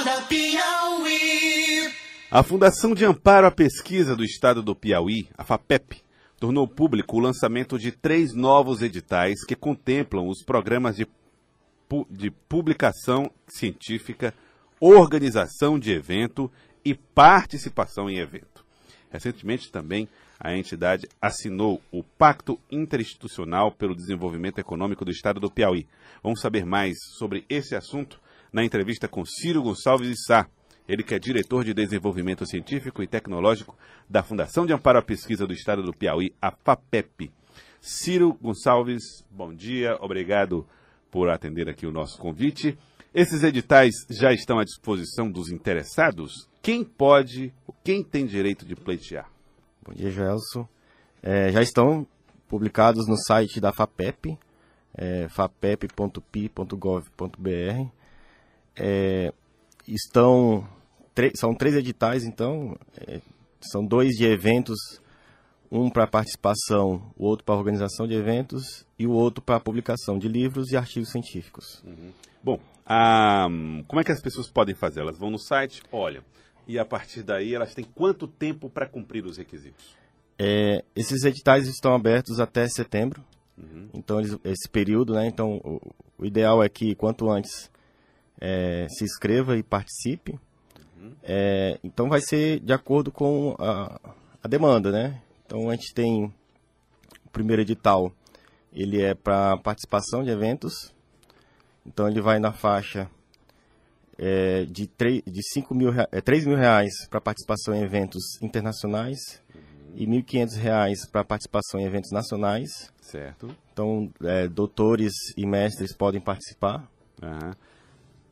Acorda Piauí. A Fundação de Amparo à Pesquisa do Estado do Piauí, a FAPEP, tornou público o lançamento de três novos editais que contemplam os programas de, pu de publicação científica, organização de evento e participação em evento. Recentemente também a entidade assinou o Pacto Interinstitucional pelo Desenvolvimento Econômico do Estado do Piauí. Vamos saber mais sobre esse assunto na entrevista com Ciro Gonçalves Sá, ele que é diretor de Desenvolvimento Científico e Tecnológico da Fundação de Amparo à Pesquisa do Estado do Piauí, a FAPEP. Ciro Gonçalves, bom dia, obrigado por atender aqui o nosso convite. Esses editais já estão à disposição dos interessados? Quem pode, quem tem direito de pleitear? Bom dia, Gelson. É, já estão publicados no site da FAPEP, é, fapep.pi.gov.br. É, estão são três editais, então é, são dois de eventos, um para participação, o outro para organização de eventos e o outro para publicação de livros e artigos científicos. Uhum. Bom, ah, como é que as pessoas podem fazer? Elas vão no site, olham, e a partir daí elas têm quanto tempo para cumprir os requisitos? É, esses editais estão abertos até setembro, uhum. então eles, esse período, né? Então o, o, ideal é que quanto antes é, se inscreva e participe. Uhum. É, então vai ser de acordo com a, a, demanda, né? Então a gente tem o primeiro edital, ele é para participação de eventos. Então ele vai na faixa é, de, 3, de 5 mil, é, 3 mil reais para participação em eventos internacionais uhum. e 1.500 reais para participação em eventos nacionais. Certo. Então, é, doutores e mestres podem participar. Uhum.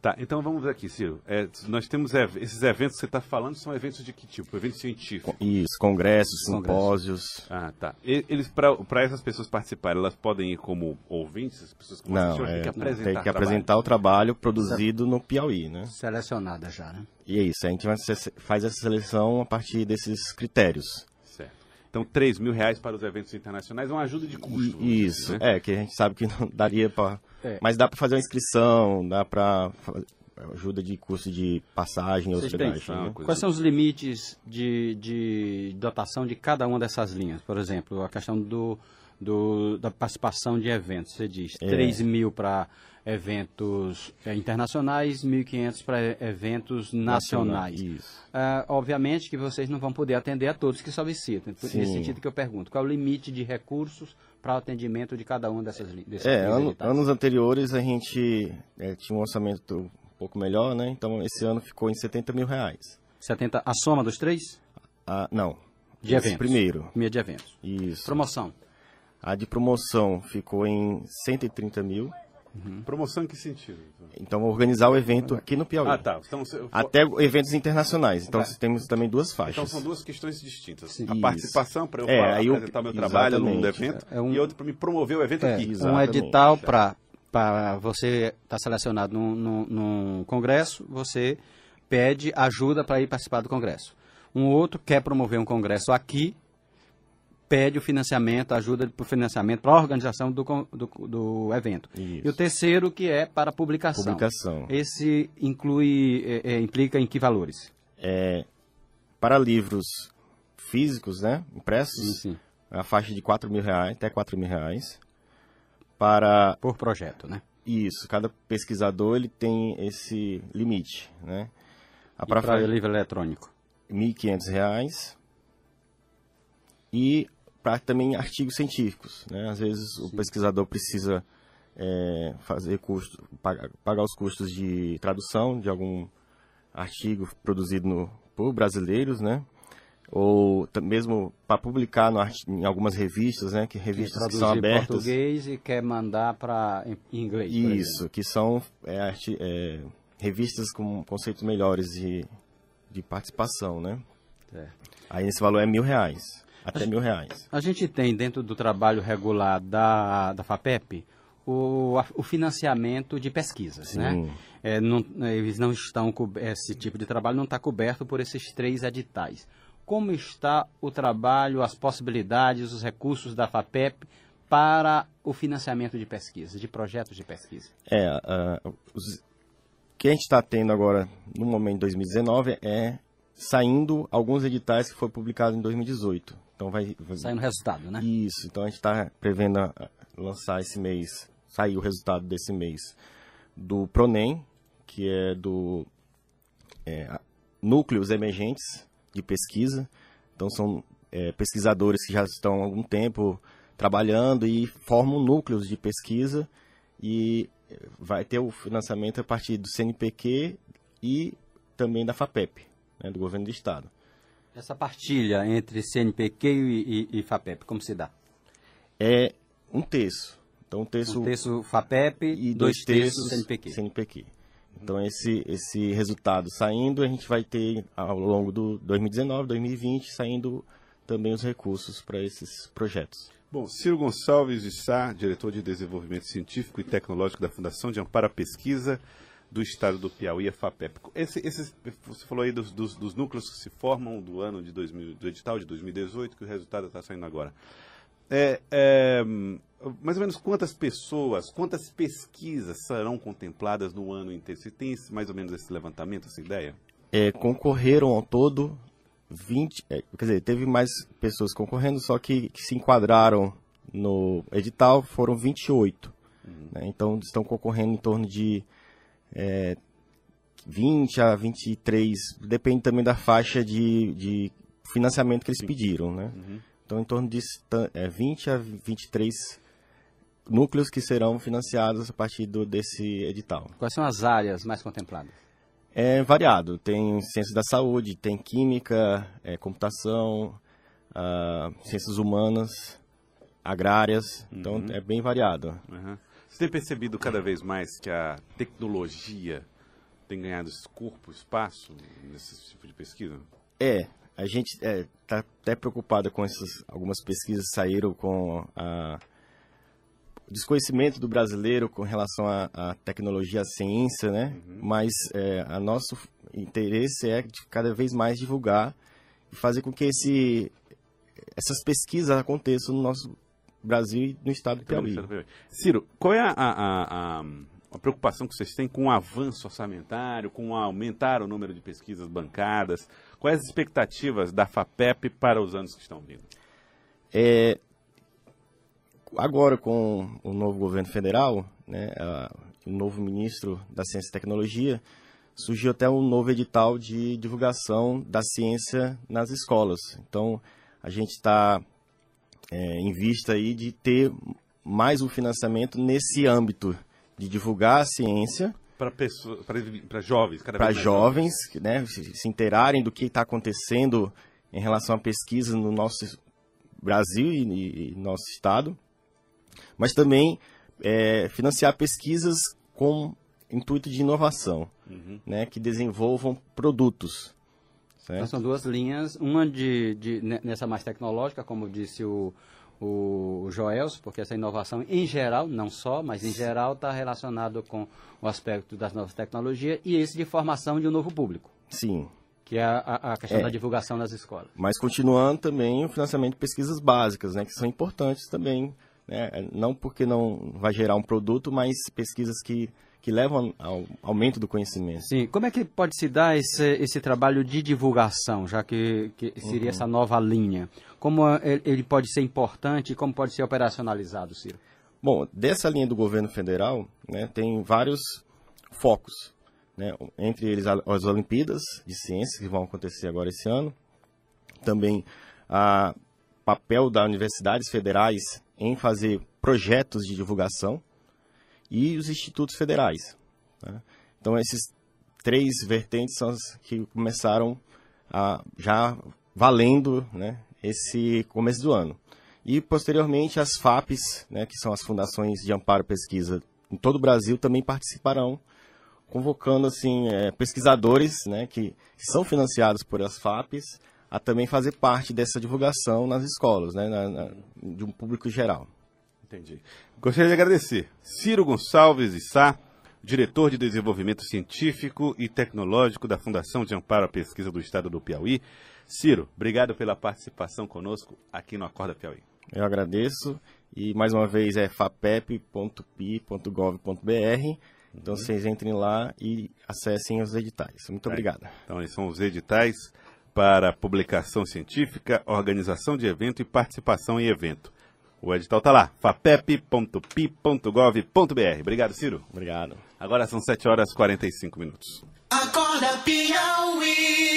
Tá, então vamos ver aqui, Ciro. É, nós temos esses eventos que você está falando, são eventos de que tipo? Eventos científicos? Isso, congressos, simpósios. Ah, tá. E, eles, para essas pessoas participarem, elas podem ir como ouvintes? As pessoas que não, é, que apresentar tem que trabalho. apresentar o trabalho produzido no Piauí, né? Selecionada já, né? E é isso, a gente vai, faz essa seleção a partir desses critérios. Então, 3 mil reais para os eventos internacionais é uma ajuda de custo. Isso, né? é, que a gente sabe que não daria para... É. Mas dá para fazer uma inscrição, dá para ajuda de custo de passagem e hospedagem. Né? Quais são os limites de, de dotação de cada uma dessas linhas? Por exemplo, a questão do, do da participação de eventos. Você diz é. 3 mil para eventos é, internacionais, 1.500 para eventos nacionais. Uh, obviamente que vocês não vão poder atender a todos que solicitam. Sim. Nesse sentido que eu pergunto, qual é o limite de recursos para o atendimento de cada uma dessas linhas? É, ano, anos anteriores a gente é, tinha um orçamento um pouco melhor, né? Então esse ano ficou em 70 mil reais. 70, a soma dos três? Ah, não. De eventos. Primeiro. Primeiro de eventos. Isso. Promoção. A de promoção ficou em 130 mil. Uhum. Promoção em que sentido? Então, organizar o evento aqui no Piauí. Ah, tá. Então, Até eventos internacionais. Então, tá. temos também duas faixas. Então, são duas questões distintas. Sim. A Isso. participação para eu é, apresentar o meu trabalho num evento é um, e outro para me promover o evento é, aqui. Um edital para para você estar tá selecionado num, num, num, congresso, você pede ajuda para ir participar do congresso. Um outro quer promover um congresso aqui, pede o financiamento, ajuda para o financiamento, para a organização do, do, do evento. Isso. E o terceiro que é para publicação. Publicação. Esse inclui, é, é, implica em que valores? É, para livros físicos, né, impressos, sim, sim. a faixa de 4 mil reais, até 4 mil reais. Para... Por projeto, né? Isso, cada pesquisador ele tem esse limite, né? A para livro eletrônico? R$ 1.500 e para também artigos científicos. Né? Às vezes Sim. o pesquisador precisa é, fazer custo, pagar, pagar, os custos de tradução de algum artigo produzido no, por brasileiros, né? ou mesmo para publicar no, em algumas revistas, né, que revistas que são abertas. português e quer mandar para inglês. Isso, que são é, arti, é, revistas com conceitos melhores de, de participação, né? É. Aí esse valor é mil reais. Até mil reais. A gente tem dentro do trabalho regular da, da FAPEP o, o financiamento de pesquisas, né? Sim. né? É, não, eles não estão esse tipo de trabalho não está coberto por esses três editais. Como está o trabalho, as possibilidades, os recursos da FAPEP para o financiamento de pesquisa, de projetos de pesquisa? É, uh, os, que a gente está tendo agora, no momento de 2019, é saindo alguns editais que foram publicados em 2018. Então vai, vai... Saindo resultado, né? Isso, então a gente está prevendo a, a lançar esse mês, sair o resultado desse mês, do PRONEM, que é do é, Núcleos Emergentes de Pesquisa. Então são é, pesquisadores que já estão há algum tempo trabalhando e formam núcleos de pesquisa e vai ter o financiamento a partir do CNPq e também da FAPEP, né, do governo do estado. Essa partilha entre CNPq e, e, e FAPEP, como se dá? É um terço. Então, um terço, um terço FAPEP e dois, dois terços CNPq. CNPq. Então, esse, esse resultado saindo, a gente vai ter, ao longo do 2019, 2020, saindo também os recursos para esses projetos. Bom, Ciro Gonçalves de Sá, diretor de Desenvolvimento Científico e Tecnológico da Fundação de Amparo à Pesquisa do Estado do Piauí, a FAPEP. Esse, esse, você falou aí dos, dos, dos, núcleos que se formam do ano de 2000, do edital de 2018, que o resultado está saindo agora. É, é, mais ou menos quantas pessoas, quantas pesquisas serão contempladas no ano inteiro? Você tem esse, mais ou menos esse levantamento, essa ideia? É, concorreram ao todo 20, é, quer dizer, teve mais pessoas concorrendo, só que, que se enquadraram no edital foram 28. Uhum. Né? Então estão concorrendo em torno de é, 20 a 23, depende também da faixa de, de financiamento que eles pediram. Né? Uhum. Então em torno de é, 20 a 23 núcleos que serão financiados a partir do, desse edital. Quais são as áreas mais contempladas? É variado. Tem ciências da saúde, tem química, é, computação, uh, ciências humanas, agrárias. Então uhum. é bem variado. Uhum. Você tem percebido cada vez mais que a tecnologia tem ganhado corpo, espaço nesse tipo de pesquisa? É. A gente está é, tá até preocupado com essas. Algumas pesquisas saíram com a desconhecimento do brasileiro com relação à, tecnologia, à ciência, né? Uhum. Mas é, a nosso interesse é de cada vez mais divulgar e fazer com que esse, essas pesquisas aconteçam no nosso Brasil e no estado do Piauí. Ciro, qual é a, a, a, a, preocupação que vocês têm com o avanço orçamentário, com aumentar o número de pesquisas bancadas? Quais as expectativas da FAPEP para os anos que estão vindo? É, agora com o novo governo federal, né, a, o novo ministro da Ciência e Tecnologia, surgiu até um novo edital de divulgação da ciência nas escolas. Então, a gente está é, em vista aí de ter mais um financiamento nesse âmbito de divulgar a ciência para jovens, para jovens, né, se, se inteirarem do que está acontecendo em relação à pesquisa no nosso Brasil e, e nosso estado mas também é, financiar pesquisas com intuito de inovação, uhum. né, que desenvolvam produtos. Então são duas linhas, uma de, de, nessa mais tecnológica, como disse o, o Joels, porque essa inovação em geral, não só, mas em geral está relacionado com o aspecto das novas tecnologias e esse de formação de um novo público. Sim. Que é a, a questão é. da divulgação nas escolas. Mas continuando também o financiamento de pesquisas básicas, né, que são importantes também né? não porque não vai gerar um produto, mas pesquisas que, que levam ao aumento do conhecimento. Sim, como é que pode se dar esse, esse trabalho de divulgação, já que, que seria uhum. essa nova linha? Como ele pode ser importante e como pode ser operacionalizado, Ciro? Bom, dessa linha do governo federal, né, tem vários focos, né, entre eles as Olimpíadas de Ciências, que vão acontecer agora esse ano, também o papel das universidades federais em fazer projetos de divulgação e os institutos federais. Né? Então, esses três vertentes são as que começaram a, já valendo né, esse começo do ano. E, posteriormente, as FAPs, né, que são as Fundações de Amparo e Pesquisa em todo o Brasil, também participarão, convocando assim, é, pesquisadores né, que são financiados por as FAPs a também fazer parte dessa divulgação nas escolas, né, na, na, de um público geral. Entendi. Gostaria de agradecer Ciro Gonçalves de Sá, diretor de Desenvolvimento Científico e Tecnológico da Fundação de Amparo à Pesquisa do Estado do Piauí. Ciro, obrigado pela participação conosco aqui no Acorda Piauí. Eu agradeço e mais uma vez é fapep.pi.gov.br Então vocês entrem lá e acessem os editais. Muito obrigado. Então, esses são os editais para publicação científica, organização de evento e participação em evento. O edital está lá, fapep.pi.gov.br. Obrigado, Ciro. Obrigado. Agora são 7 horas e 45 minutos. Acorda Piauí.